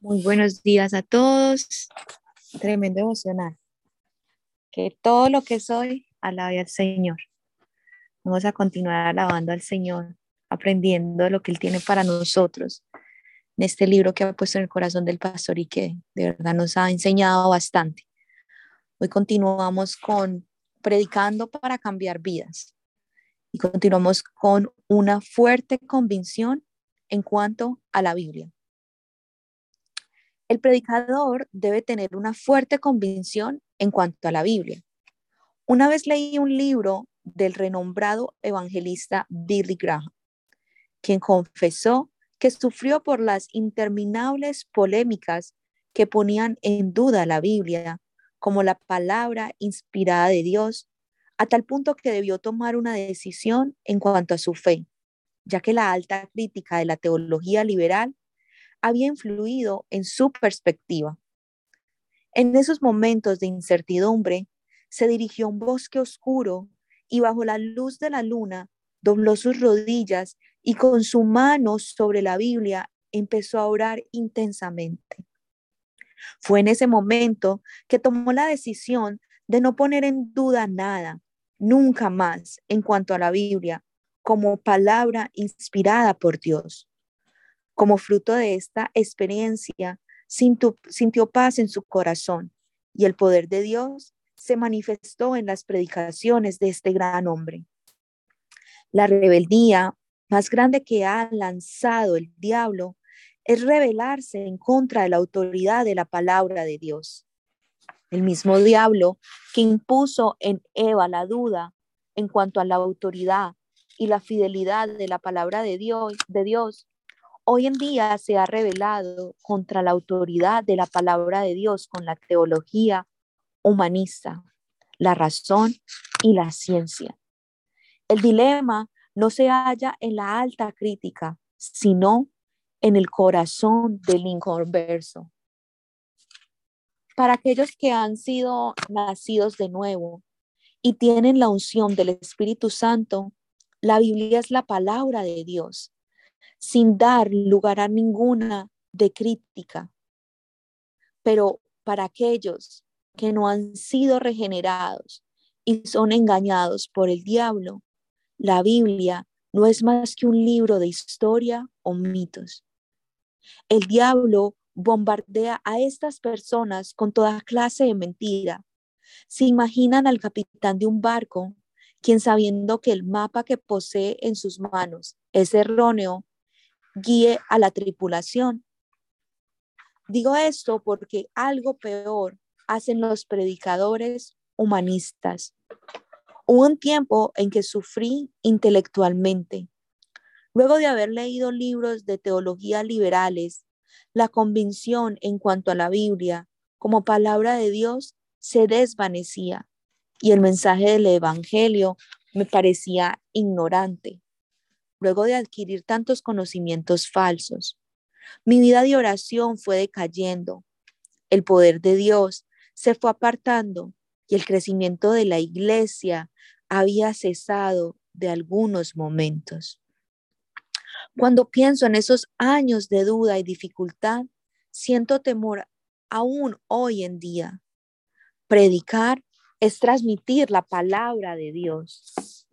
Muy buenos días a todos. Tremendo emocional. Que todo lo que soy alabe al Señor. Vamos a continuar alabando al Señor, aprendiendo lo que Él tiene para nosotros en este libro que ha puesto en el corazón del pastor y que de verdad nos ha enseñado bastante. Hoy continuamos con predicando para cambiar vidas y continuamos con una fuerte convicción en cuanto a la Biblia. El predicador debe tener una fuerte convicción en cuanto a la Biblia. Una vez leí un libro del renombrado evangelista Billy Graham, quien confesó que sufrió por las interminables polémicas que ponían en duda la Biblia como la palabra inspirada de Dios, a tal punto que debió tomar una decisión en cuanto a su fe, ya que la alta crítica de la teología liberal había influido en su perspectiva. En esos momentos de incertidumbre, se dirigió a un bosque oscuro y bajo la luz de la luna dobló sus rodillas y con su mano sobre la Biblia empezó a orar intensamente. Fue en ese momento que tomó la decisión de no poner en duda nada, nunca más, en cuanto a la Biblia, como palabra inspirada por Dios. Como fruto de esta experiencia, sintió, paz en su corazón y el poder de Dios se manifestó en las predicaciones de este gran hombre. La rebeldía más grande que ha lanzado el diablo es rebelarse en contra de la autoridad de la palabra de Dios. El mismo diablo que impuso en Eva la duda en cuanto a la autoridad y la fidelidad de la palabra de Dios, de Dios hoy en día se ha revelado contra la autoridad de la palabra de Dios con la teología humanista, la razón y la ciencia. El dilema no se halla en la alta crítica, sino en el corazón del inconverso. Para aquellos que han sido nacidos de nuevo y tienen la unción del Espíritu Santo, la Biblia es la palabra de Dios sin dar lugar a ninguna de crítica. Pero para aquellos que no han sido regenerados y son engañados por el diablo, la Biblia no es más que un libro de historia o mitos. El diablo bombardea a estas personas con toda clase de mentira. Se imaginan al capitán de un barco, quien sabiendo que el mapa que posee en sus manos es erróneo, guíe a la tripulación. Digo esto porque algo peor hacen los predicadores humanistas. Hubo un tiempo en que sufrí intelectualmente. Luego de haber leído libros de teología liberales, la convicción en cuanto a la Biblia como palabra de Dios se desvanecía y el mensaje del Evangelio me parecía ignorante luego de adquirir tantos conocimientos falsos. Mi vida de oración fue decayendo. El poder de Dios se fue apartando y el crecimiento de la iglesia había cesado de algunos momentos. Cuando pienso en esos años de duda y dificultad, siento temor aún hoy en día. Predicar es transmitir la palabra de Dios.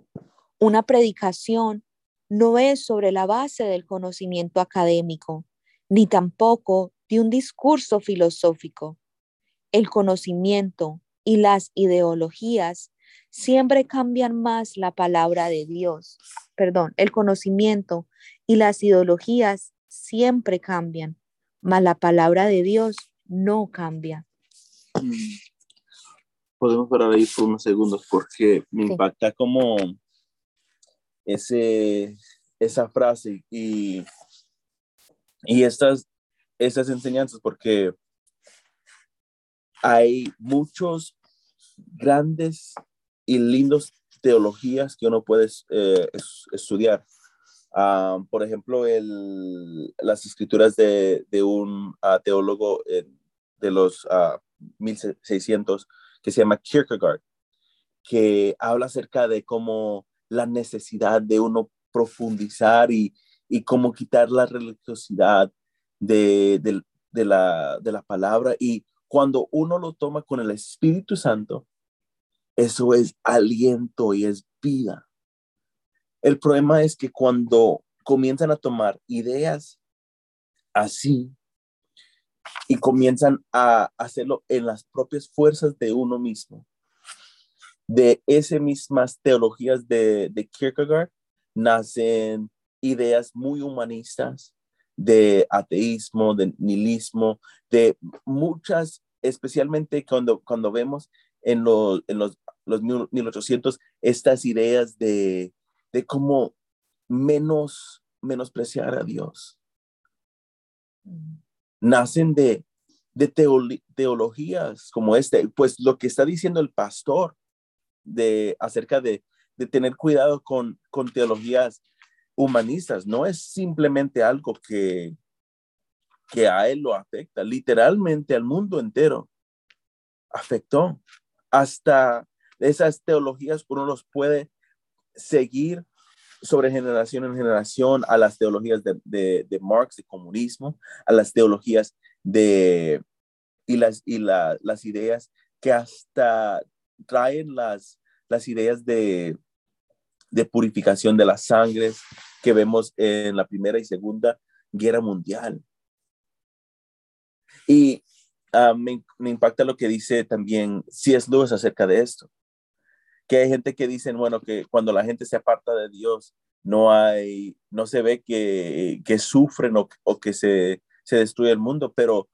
Una predicación no es sobre la base del conocimiento académico, ni tampoco de un discurso filosófico. El conocimiento y las ideologías siempre cambian más la palabra de Dios. Perdón, el conocimiento y las ideologías siempre cambian, mas la palabra de Dios no cambia. Mm. Podemos parar ahí por unos segundos porque me impacta como ese, esa frase y, y estas, estas enseñanzas porque hay muchos grandes y lindos teologías que uno puede eh, estudiar. Ah, por ejemplo, el, las escrituras de, de un ah, teólogo eh, de los 1600 ah, que se llama Kierkegaard, que habla acerca de cómo la necesidad de uno profundizar y, y cómo quitar la religiosidad de, de la, de la palabra y cuando uno lo toma con el Espíritu Santo, eso es aliento y es vida. El problema es que cuando comienzan a tomar ideas así y comienzan a hacerlo en las propias fuerzas de uno mismo, de esas mismas teologías de, de Kierkegaard, nacen ideas muy humanistas de ateísmo, de nihilismo, de muchas, especialmente cuando, cuando vemos en, los, en los, los 1800 estas ideas de, de cómo menos, menospreciar a Dios. Nacen de, de teologías como este, pues lo que está diciendo el pastor de acerca de, de tener cuidado con, con teologías humanistas, no es simplemente algo que, que a él lo afecta, literalmente al mundo entero afectó. Hasta esas teologías uno los puede seguir sobre generación en generación a las teologías de, de, Marx, de comunismo, a las teologías de y las, y las ideas que hasta traen las, las ideas de, de purificación de las sangres que vemos en la Primera y Segunda Guerra Mundial. Y ah, me, impacta lo que dice también C.S. Lewis acerca de esto, que hay gente que dice, bueno, que cuando la gente se aparta de Dios, no hay, no se ve que, que sufren o, o que se, se, destruye el mundo, pero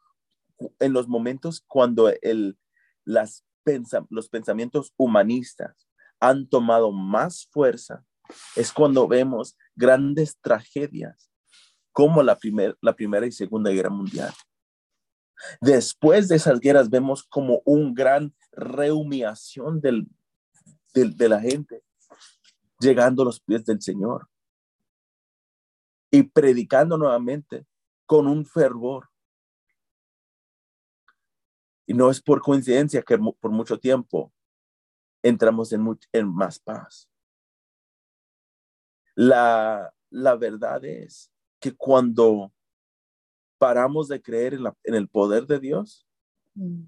en los momentos cuando el, las los pensamientos humanistas han tomado más fuerza es cuando vemos grandes tragedias como la, la Primera y Segunda Guerra Mundial. Después de esas guerras vemos como un gran rehumiación del, de la gente llegando a los pies del Señor y predicando nuevamente con un fervor. Y no es por coincidencia que por mucho tiempo entramos en, en más paz. La, la verdad es que cuando paramos de creer en, la, en el poder de Dios, mm.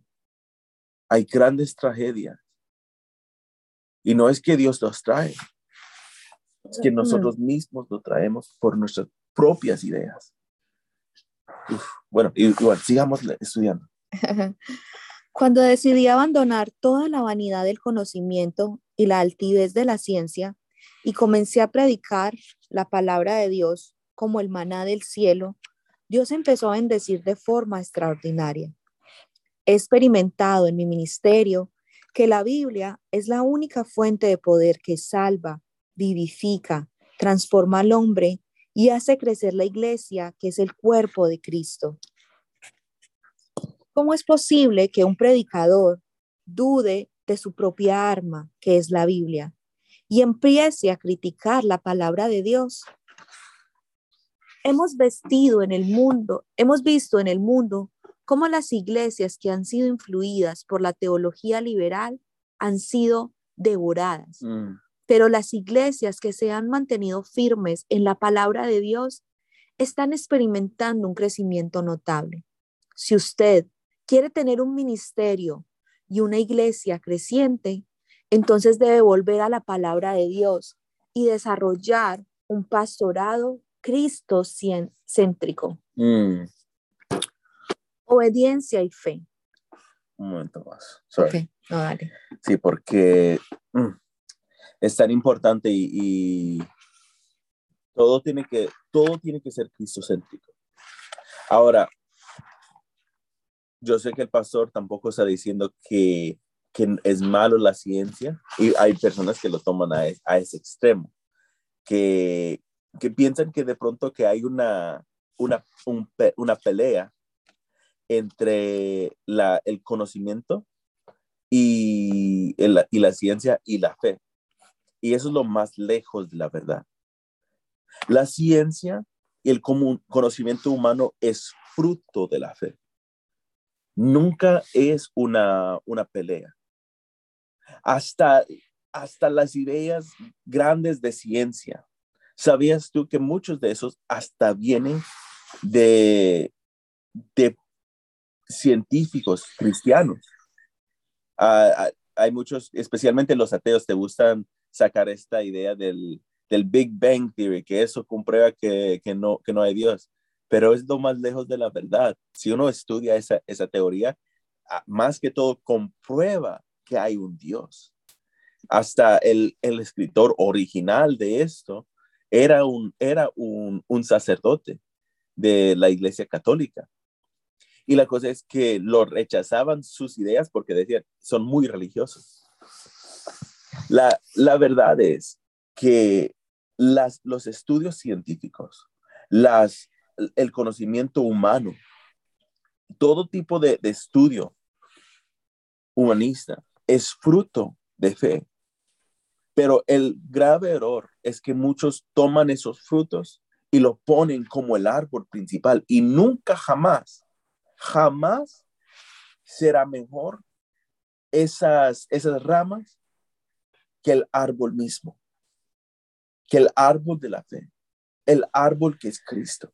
hay grandes tragedias. Y no es que Dios los trae, es que nosotros mismos lo traemos por nuestras propias ideas. bueno, igual, sigamos estudiando. Cuando decidí abandonar toda la vanidad del conocimiento y la altivez de la ciencia y comencé a predicar la palabra de Dios como el maná del cielo, Dios empezó a bendecir de forma extraordinaria. He experimentado en mi ministerio que la Biblia es la única fuente de poder que salva, vivifica, transforma al hombre y hace crecer la iglesia, que es el cuerpo de Cristo. ¿Cómo es posible que un predicador dude de su propia arma, que es la Biblia, y empiece a criticar la palabra de Dios? Hemos vestido en el mundo, hemos visto en el mundo cómo las iglesias que han sido influidas por la teología liberal han sido devoradas. Mm. Pero las iglesias que se han mantenido firmes en la palabra de Dios están experimentando un crecimiento notable. Si usted quiere tener un ministerio y una iglesia creciente, entonces debe volver a la palabra de Dios y desarrollar un pastorado cristo-céntrico. Mm. Obediencia y fe. Un momento más. Sí, porque mm, es tan importante y, todo tiene que todo tiene que ser cristocéntrico. Ahora, yo sé que el pastor tampoco está diciendo que, es malo la ciencia y hay personas que lo toman a, ese extremo, que, piensan que de pronto que hay una, una, una pelea entre la, el conocimiento y, y la ciencia y la fe. Y eso es lo más lejos de la verdad. La ciencia y el conocimiento humano es fruto de la fe nunca es una, una pelea. Hasta, hasta las ideas grandes de ciencia. ¿Sabías tú que muchos de esos hasta vienen de, de científicos cristianos. Ah, ah, hay muchos, especialmente los ateos, te gustan sacar esta idea del, del Big Bang Theory, que eso comprueba que, que, no, que no hay Dios, pero es lo más lejos de la verdad. Si uno estudia esa, esa teoría, ah, más que todo comprueba que hay un Dios. Hasta el, el escritor original de esto era un, era un, un sacerdote de la Iglesia Católica. Y la cosa es que lo rechazaban sus ideas porque decían, son muy religiosos. La, la verdad es que las, los estudios científicos, las, el conocimiento humano, todo tipo de, de estudio humanista es fruto de fe. Pero el grave error es que muchos toman esos frutos y lo ponen como el árbol principal y nunca jamás, jamás será mejor esas, esas ramas que el árbol mismo, que el árbol de la fe, el árbol que es Cristo.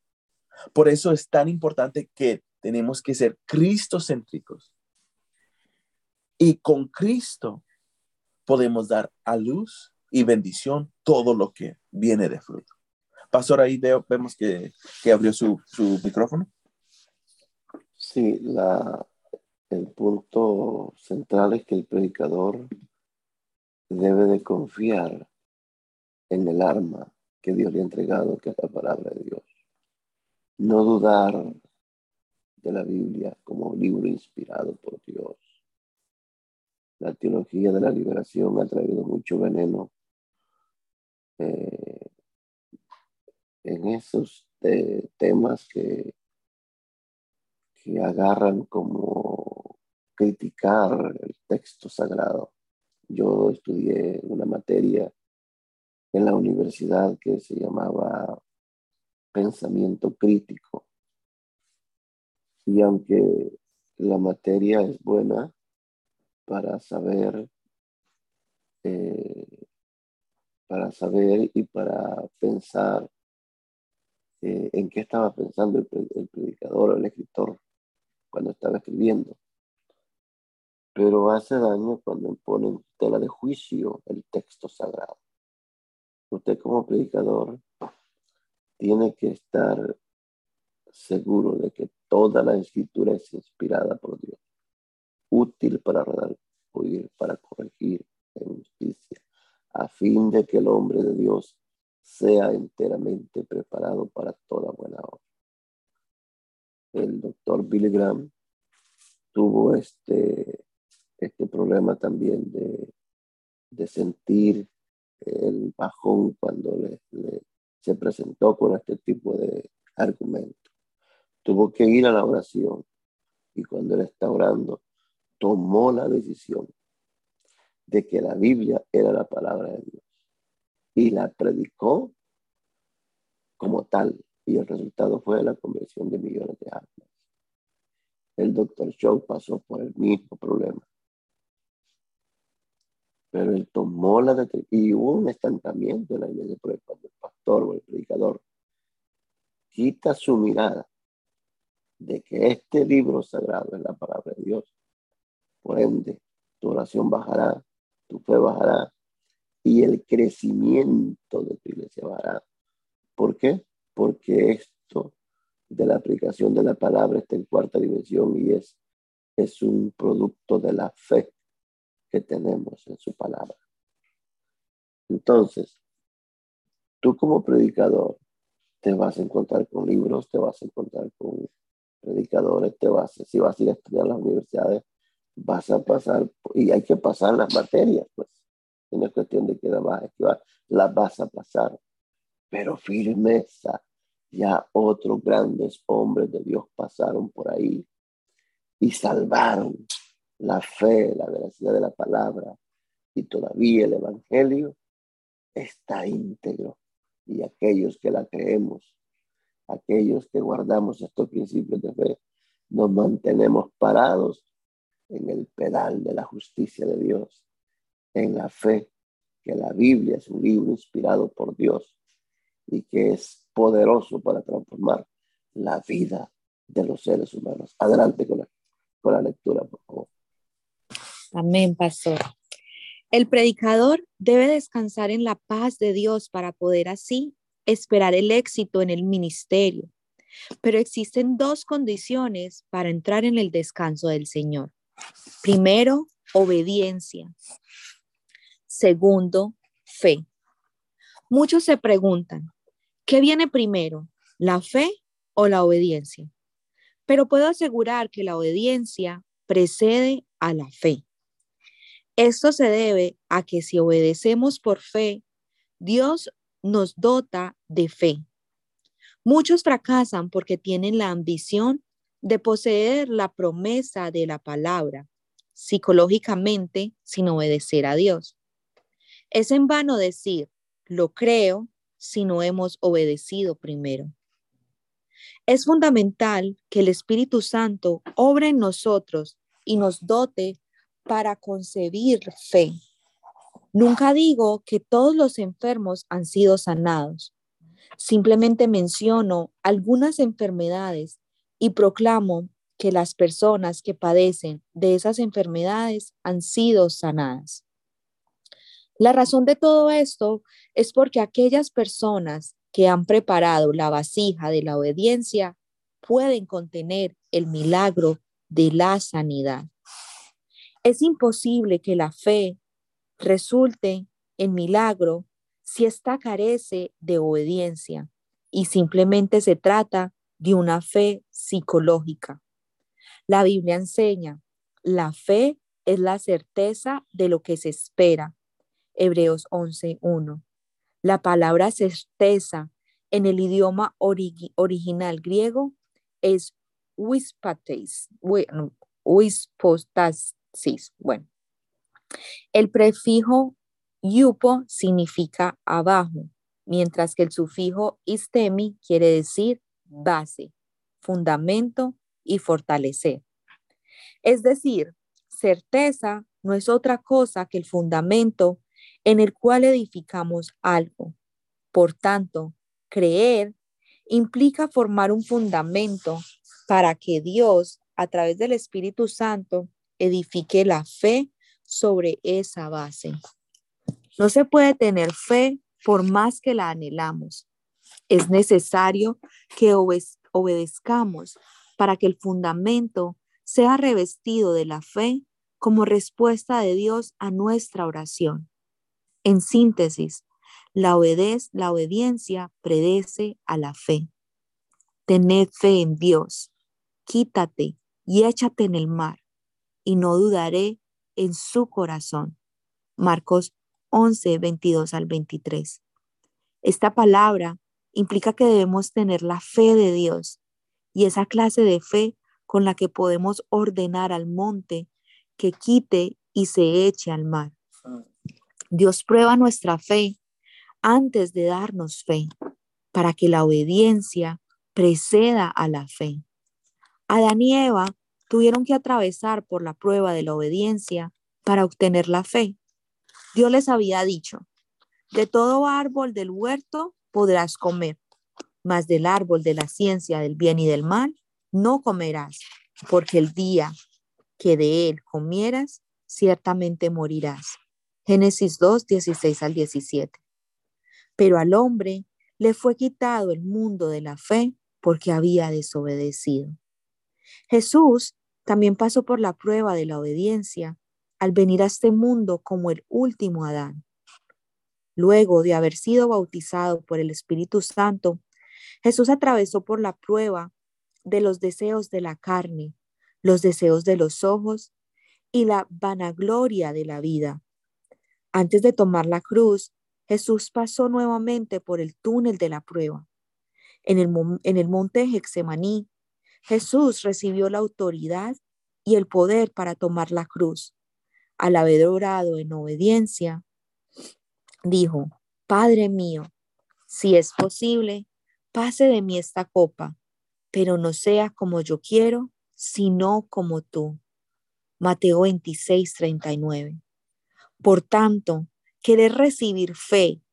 Por eso es tan importante que tenemos que ser cristocéntricos. Y con Cristo podemos dar a luz y bendición todo lo que viene de fruto. Pastor, ahí vemos que, abrió su, micrófono. Sí, la, el punto central es que el predicador debe de confiar en el arma que Dios le ha entregado, que es la palabra de Dios. No dudar de la Biblia como libro inspirado por Dios la teología de la liberación ha traído mucho veneno eh, en esos temas que, que agarran como criticar el texto sagrado. Yo estudié una materia en la universidad que se llamaba pensamiento crítico. Y aunque la materia es buena, para saber, eh, para saber y para pensar eh, en qué estaba pensando el, el predicador o el escritor cuando estaba escribiendo. Pero hace daño cuando ponen tela de juicio el texto sagrado. Usted como predicador tiene que estar seguro de que toda la escritura es inspirada por Dios útil para redarguir, para corregir en justicia, a fin de que el hombre de Dios sea enteramente preparado para toda buena obra. El doctor Billy Graham tuvo este, este problema también de, de sentir el bajón cuando le, se presentó con este tipo de argumento. Tuvo que ir a la oración y cuando él está orando, tomó la decisión de que la Biblia era la palabra de Dios y la predicó como tal y el resultado fue la conversión de millones de almas. El doctor Shaw pasó por el mismo problema. Pero él tomó la decisión y hubo un estancamiento en la iglesia cuando el pastor o el predicador quita su mirada de que este libro sagrado es la palabra de Dios por ende, tu oración bajará, tu fe bajará y el crecimiento de tu iglesia bajará. ¿Por qué? Porque esto de la aplicación de la palabra está en cuarta dimensión y es, es un producto de la fe que tenemos en su palabra. Entonces, tú como predicador te vas a encontrar con libros, te vas a encontrar con predicadores, te vas, si vas a ir a estudiar a las universidades, vas a pasar, y hay que pasar las materias, pues. No es cuestión de que la vas a esquivar, las vas a pasar. Pero firmeza, ya otros grandes hombres de Dios pasaron por ahí y salvaron la fe, la veracidad de la palabra. Y todavía el Evangelio está íntegro. Y aquellos que la creemos, aquellos que guardamos estos principios de fe, nos mantenemos parados en el pedal de la justicia de Dios, en la fe que la Biblia es un libro inspirado por Dios y que es poderoso para transformar la vida de los seres humanos. Adelante con la con la lectura, por favor. Amén, pastor. El predicador debe descansar en la paz de Dios para poder así esperar el éxito en el ministerio. Pero existen dos condiciones para entrar en el descanso del Señor. Primero, obediencia. Segundo, fe. Muchos se preguntan, ¿qué viene primero, la fe o la obediencia? Pero puedo asegurar que la obediencia precede a la fe. Esto se debe a que si obedecemos por fe, Dios nos dota de fe. Muchos fracasan porque tienen la ambición de poseer la promesa de la palabra psicológicamente sin obedecer a Dios. Es en vano decir, lo creo, si no hemos obedecido primero. Es fundamental que el Espíritu Santo obre en nosotros y nos dote para concebir fe. Nunca digo que todos los enfermos han sido sanados. Simplemente menciono algunas enfermedades y proclamo que las personas que padecen de esas enfermedades han sido sanadas. La razón de todo esto es porque aquellas personas que han preparado la vasija de la obediencia pueden contener el milagro de la sanidad. Es imposible que la fe resulte en milagro si esta carece de obediencia y simplemente se trata de una fe psicológica. La Biblia enseña, la fe es la certeza de lo que se espera. Hebreos 11.1. La palabra certeza en el idioma original griego es wispates, wispostasis. Bueno, el prefijo yupo significa abajo, mientras que el sufijo istemi quiere decir base, fundamento y fortalecer. Es decir, certeza no es otra cosa que el fundamento en el cual edificamos algo. Por tanto, creer implica formar un fundamento para que Dios, a través del Espíritu Santo, edifique la fe sobre esa base. No se puede tener fe por más que la anhelamos. Es necesario que obedezcamos para que el fundamento sea revestido de la fe como respuesta de Dios a nuestra oración. En síntesis, la, la obediencia predece a la fe. Tened fe en Dios, quítate y échate en el mar, y no dudaré en su corazón. Marcos 11, 22 al 23. Esta palabra implica que debemos tener la fe de Dios y esa clase de fe con la que podemos ordenar al monte que quite y se eche al mar. Dios prueba nuestra fe antes de darnos fe para que la obediencia preceda a la fe. Adán y Eva tuvieron que atravesar por la prueba de la obediencia para obtener la fe. Dios les había dicho, de todo árbol del huerto podrás comer, mas del árbol de la ciencia del bien y del mal no comerás, porque el día que de él comieras, ciertamente morirás. Génesis 2, 16 al 17. Pero al hombre le fue quitado el mundo de la fe porque había desobedecido. Jesús también pasó por la prueba de la obediencia al venir a este mundo como el último Adán. Luego de haber sido bautizado por el Espíritu Santo, Jesús atravesó por la prueba de los deseos de la carne, los deseos de los ojos y la vanagloria de la vida. Antes de tomar la cruz, Jesús pasó nuevamente por el túnel de la prueba. En el, en el monte Hexemaní, Jesús recibió la autoridad y el poder para tomar la cruz. Al haber orado en obediencia, dijo, Padre mío, si es posible, pase de mí esta copa, pero no sea como yo quiero, sino como tú. Mateo 26, 39. Por tanto, querer recibir fe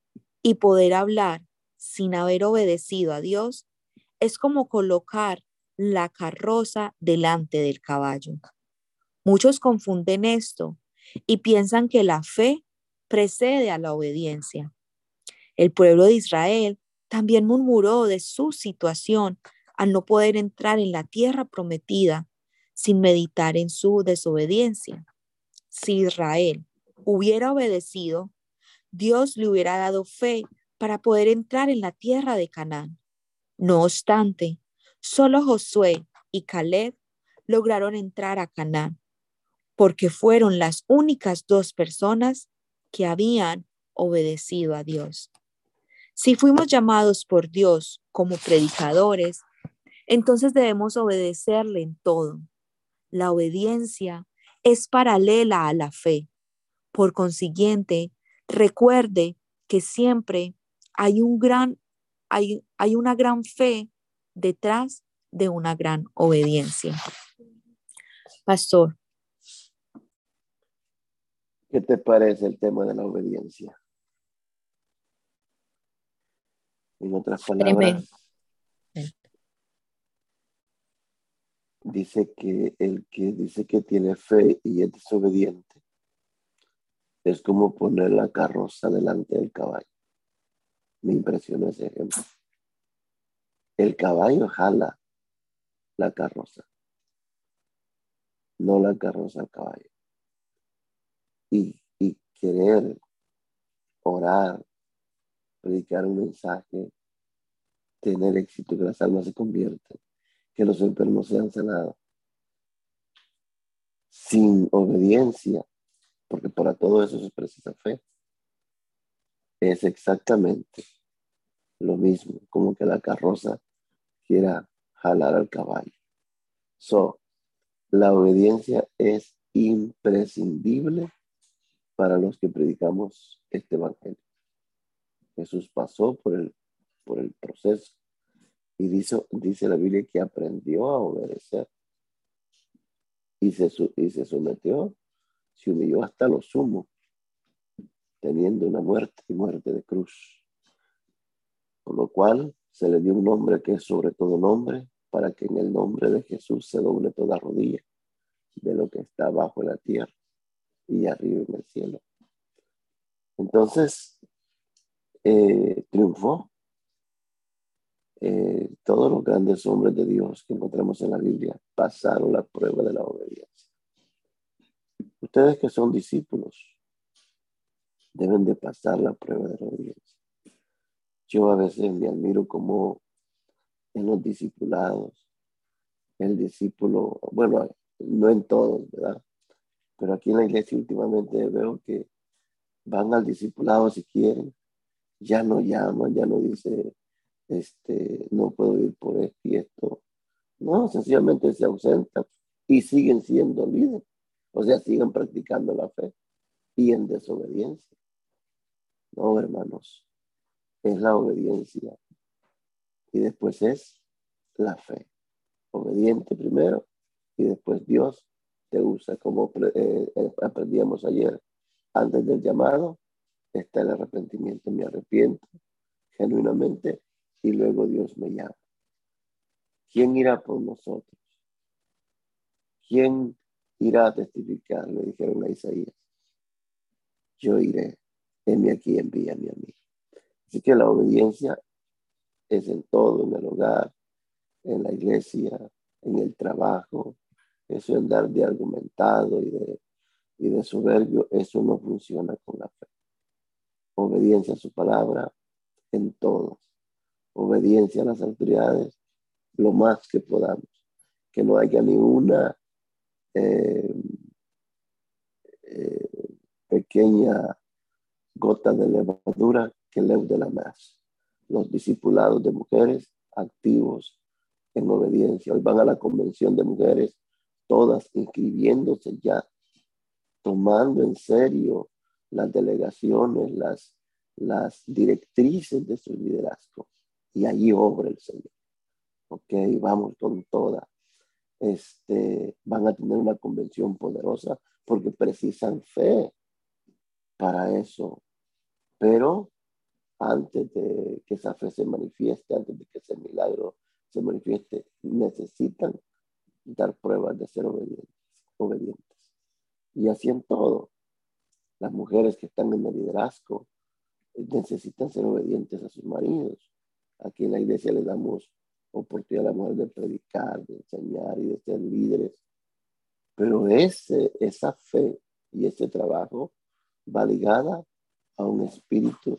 y poder hablar sin haber obedecido a Dios es como colocar la carroza delante del caballo. Muchos confunden esto y piensan que la fe precede a la obediencia. El pueblo de Israel también murmuró de su situación al no poder entrar en la tierra prometida sin meditar en su desobediencia. Si Israel hubiera obedecido, Dios le hubiera dado fe para poder entrar en la tierra de Canaán. No obstante, solo Josué y Caleb lograron entrar a Canaán, porque fueron las únicas dos personas que habían obedecido a Dios. Si fuimos llamados por Dios como predicadores, entonces debemos obedecerle en todo. La obediencia es paralela a la fe. Por consiguiente, recuerde que siempre hay un gran hay, hay una gran fe detrás de una gran obediencia. Pastor. ¿Qué te parece el tema de la obediencia? En otras palabras, dice que el que dice que tiene fe y es desobediente es como poner la carroza delante del caballo. Me impresionó ese ejemplo. El caballo jala la carroza, no la carroza al caballo. Y, y querer orar, predicar un mensaje, tener éxito, que las almas se convierten, que los enfermos sean sanados. Sin obediencia, porque para todo eso se precisa fe. Es exactamente lo mismo, como que la carroza quiera jalar al caballo. So, la obediencia es imprescindible para los que predicamos este evangelio. Jesús pasó por el, por el proceso y dice, dice la Biblia que aprendió a obedecer y se, y se sometió se humilló hasta lo sumo, teniendo una muerte y muerte de cruz. Por lo cual se le dio un nombre que es sobre todo nombre, para que en el nombre de Jesús se doble toda rodilla de lo que está abajo en la tierra y arriba en el cielo. Entonces, eh, triunfó. Eh, todos los grandes hombres de Dios que encontramos en la Biblia pasaron la prueba de la obediencia. Ustedes que son discípulos deben de pasar la prueba de la obediencia. Yo a veces me admiro como en los discipulados, el discípulo, bueno, no en todos, ¿verdad? Pero aquí en la iglesia últimamente veo que van al discipulado si quieren, ya no llaman, ya no dice, este, no puedo ir por esto y esto. No, sencillamente se ausentan y siguen siendo líderes. O sea, sigan practicando la fe y en desobediencia. No, hermanos, es la obediencia. Y después es la fe. Obediente primero y después Dios te usa como eh, eh, aprendíamos ayer. Antes del llamado está el arrepentimiento. Me arrepiento genuinamente y luego Dios me llama. ¿Quién irá por nosotros? ¿Quién irá a testificar, le dijeron a Isaías. Yo iré, envíame aquí, envíame a mí. Así que la obediencia es en todo, en el hogar, en la iglesia, en el trabajo. Eso es dar de argumentado y de, y de soberbio, eso no funciona con la fe. Obediencia a su palabra en todo. Obediencia a las autoridades lo más que podamos. Que no haya ni una eh, eh, pequeña gota de levadura que leude la más. Los discipulados de mujeres activos en obediencia. Hoy van a la convención de mujeres, todas inscribiéndose ya, tomando en serio las delegaciones, las, las directrices de su liderazgo. Y allí obra el Señor. Ok, vamos con toda este, van a tener una convención poderosa porque precisan fe para eso. Pero antes de que esa fe se manifieste, antes de que ese milagro se manifieste, necesitan dar pruebas de ser obedientes. obedientes. Y así en todo. Las mujeres que están en el liderazgo necesitan ser obedientes a sus maridos. Aquí en la iglesia le damos oportunidad a la mujer de predicar, de enseñar y de ser líderes. Pero ese, esa fe y ese trabajo va ligada a un espíritu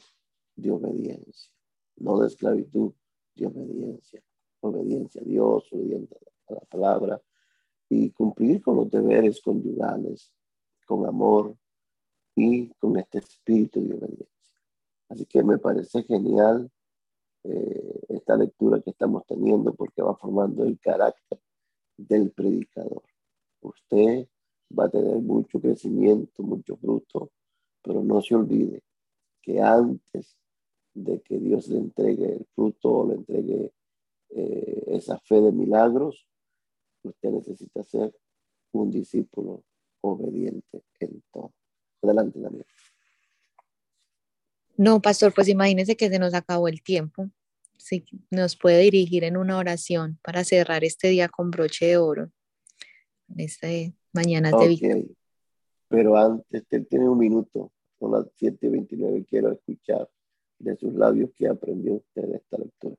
de obediencia, no de esclavitud, de obediencia. Obediencia a Dios, obediencia a la palabra y cumplir con los deberes conyugales, con amor y con este espíritu de obediencia. Así que me parece genial eh, esta lectura que estamos teniendo porque va formando el carácter del predicador. Usted va a tener mucho crecimiento, mucho fruto, pero no se olvide que antes de que Dios le entregue el fruto o le entregue eh, esa fe de milagros, usted necesita ser un discípulo obediente en todo. Adelante, Daniel. No, pastor, pues imagínese que se nos acabó el tiempo. Sí, nos puede dirigir en una oración para cerrar este día con broche de oro. Este mañana de vida. Pero antes, él tiene un minuto, son las 7:29, quiero escuchar de sus labios que aprendió usted de esta lectura.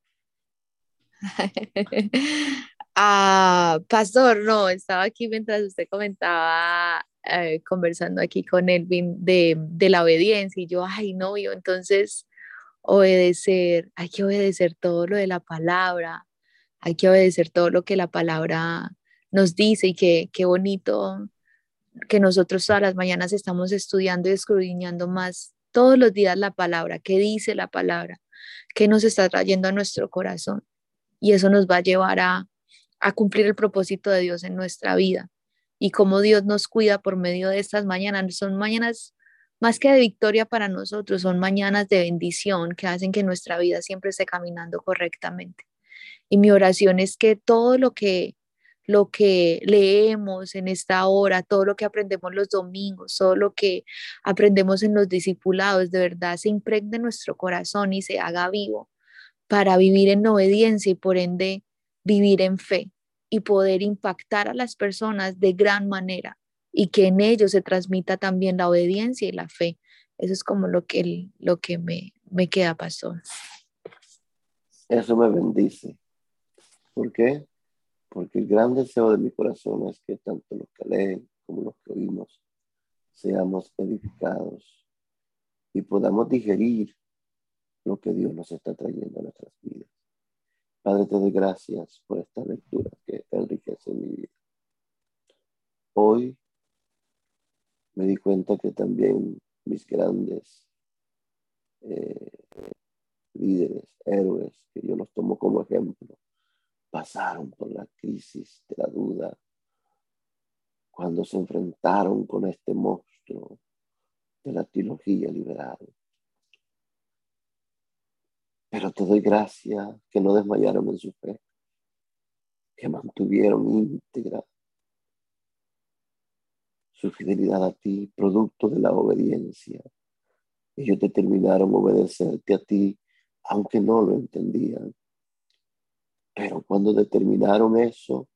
ah, pastor, no, estaba aquí mientras usted comentaba eh, conversando aquí con Elvin de, de la obediencia y yo, ay, novio, entonces obedecer, hay que obedecer todo lo de la palabra, hay que obedecer todo lo que la palabra nos dice y que qué bonito que nosotros todas las mañanas estamos estudiando y escudriñando más todos los días la palabra, qué dice la palabra, qué nos está trayendo a nuestro corazón. Y eso nos va a llevar a, cumplir el propósito de Dios en nuestra vida y cómo Dios nos cuida por medio de estas mañanas. Son mañanas más que de victoria para nosotros, son mañanas de bendición que hacen que nuestra vida siempre esté caminando correctamente. Y mi oración es que todo lo que lo que leemos en esta hora, todo lo que aprendemos los domingos, todo lo que aprendemos en los discipulados, de verdad se impregne nuestro corazón y se haga vivo para vivir en obediencia y por ende vivir en fe y poder impactar a las personas de gran manera y que en ellos se transmita también la obediencia y la fe. Eso es como lo que, lo que me, me queda, pastor. Eso me bendice. ¿Por qué? Porque el gran deseo de mi corazón es que tanto los que leen como los que oímos seamos edificados y podamos digerir lo que Dios nos está trayendo a nuestras vidas. Padre, te doy gracias por esta lectura que enriquece mi vida. Hoy me di cuenta que también mis grandes eh, líderes, héroes, que yo los tomo como ejemplo, pasaron por la crisis de la duda cuando se enfrentaron con este monstruo de la teología liberal. Pero te doy gracias que no desmayaron en su fe, que mantuvieron íntegra su fidelidad a ti, producto de la obediencia. Ellos determinaron obedecerte a ti, aunque no lo entendían. Pero cuando determinaron eso,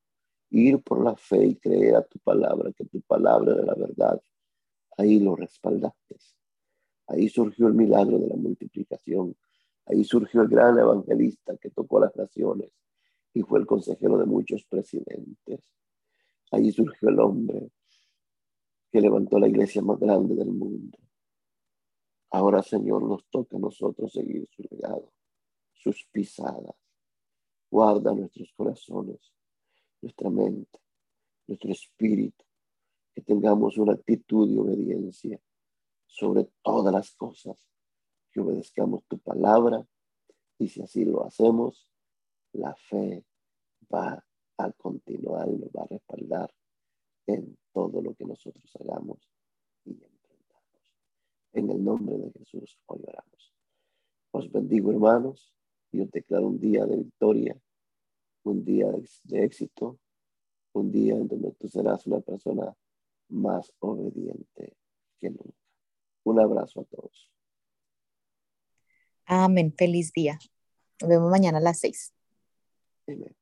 ir por la fe y creer a tu palabra, que tu palabra era la verdad, ahí lo respaldaste. Ahí surgió el milagro de la multiplicación. Ahí surgió el gran evangelista que tocó las naciones y fue el consejero de muchos presidentes. Ahí surgió el hombre que levantó la iglesia más grande del mundo. Ahora, Señor, nos toca a nosotros seguir su legado, sus pisadas Guarda nuestros corazones, nuestra mente, nuestro espíritu, que tengamos una actitud de obediencia sobre todas las cosas, que obedezcamos tu palabra y si así lo hacemos, la fe va a continuar y nos va a respaldar en todo lo que nosotros hagamos y emprendamos. En el nombre de Jesús hoy oramos. Os bendigo hermanos yo declaro un día de victoria, un día de éxito, un día en donde tú serás una persona más obediente que nunca. Un abrazo a todos. Amén. Feliz día. Nos vemos mañana a las seis. Amén.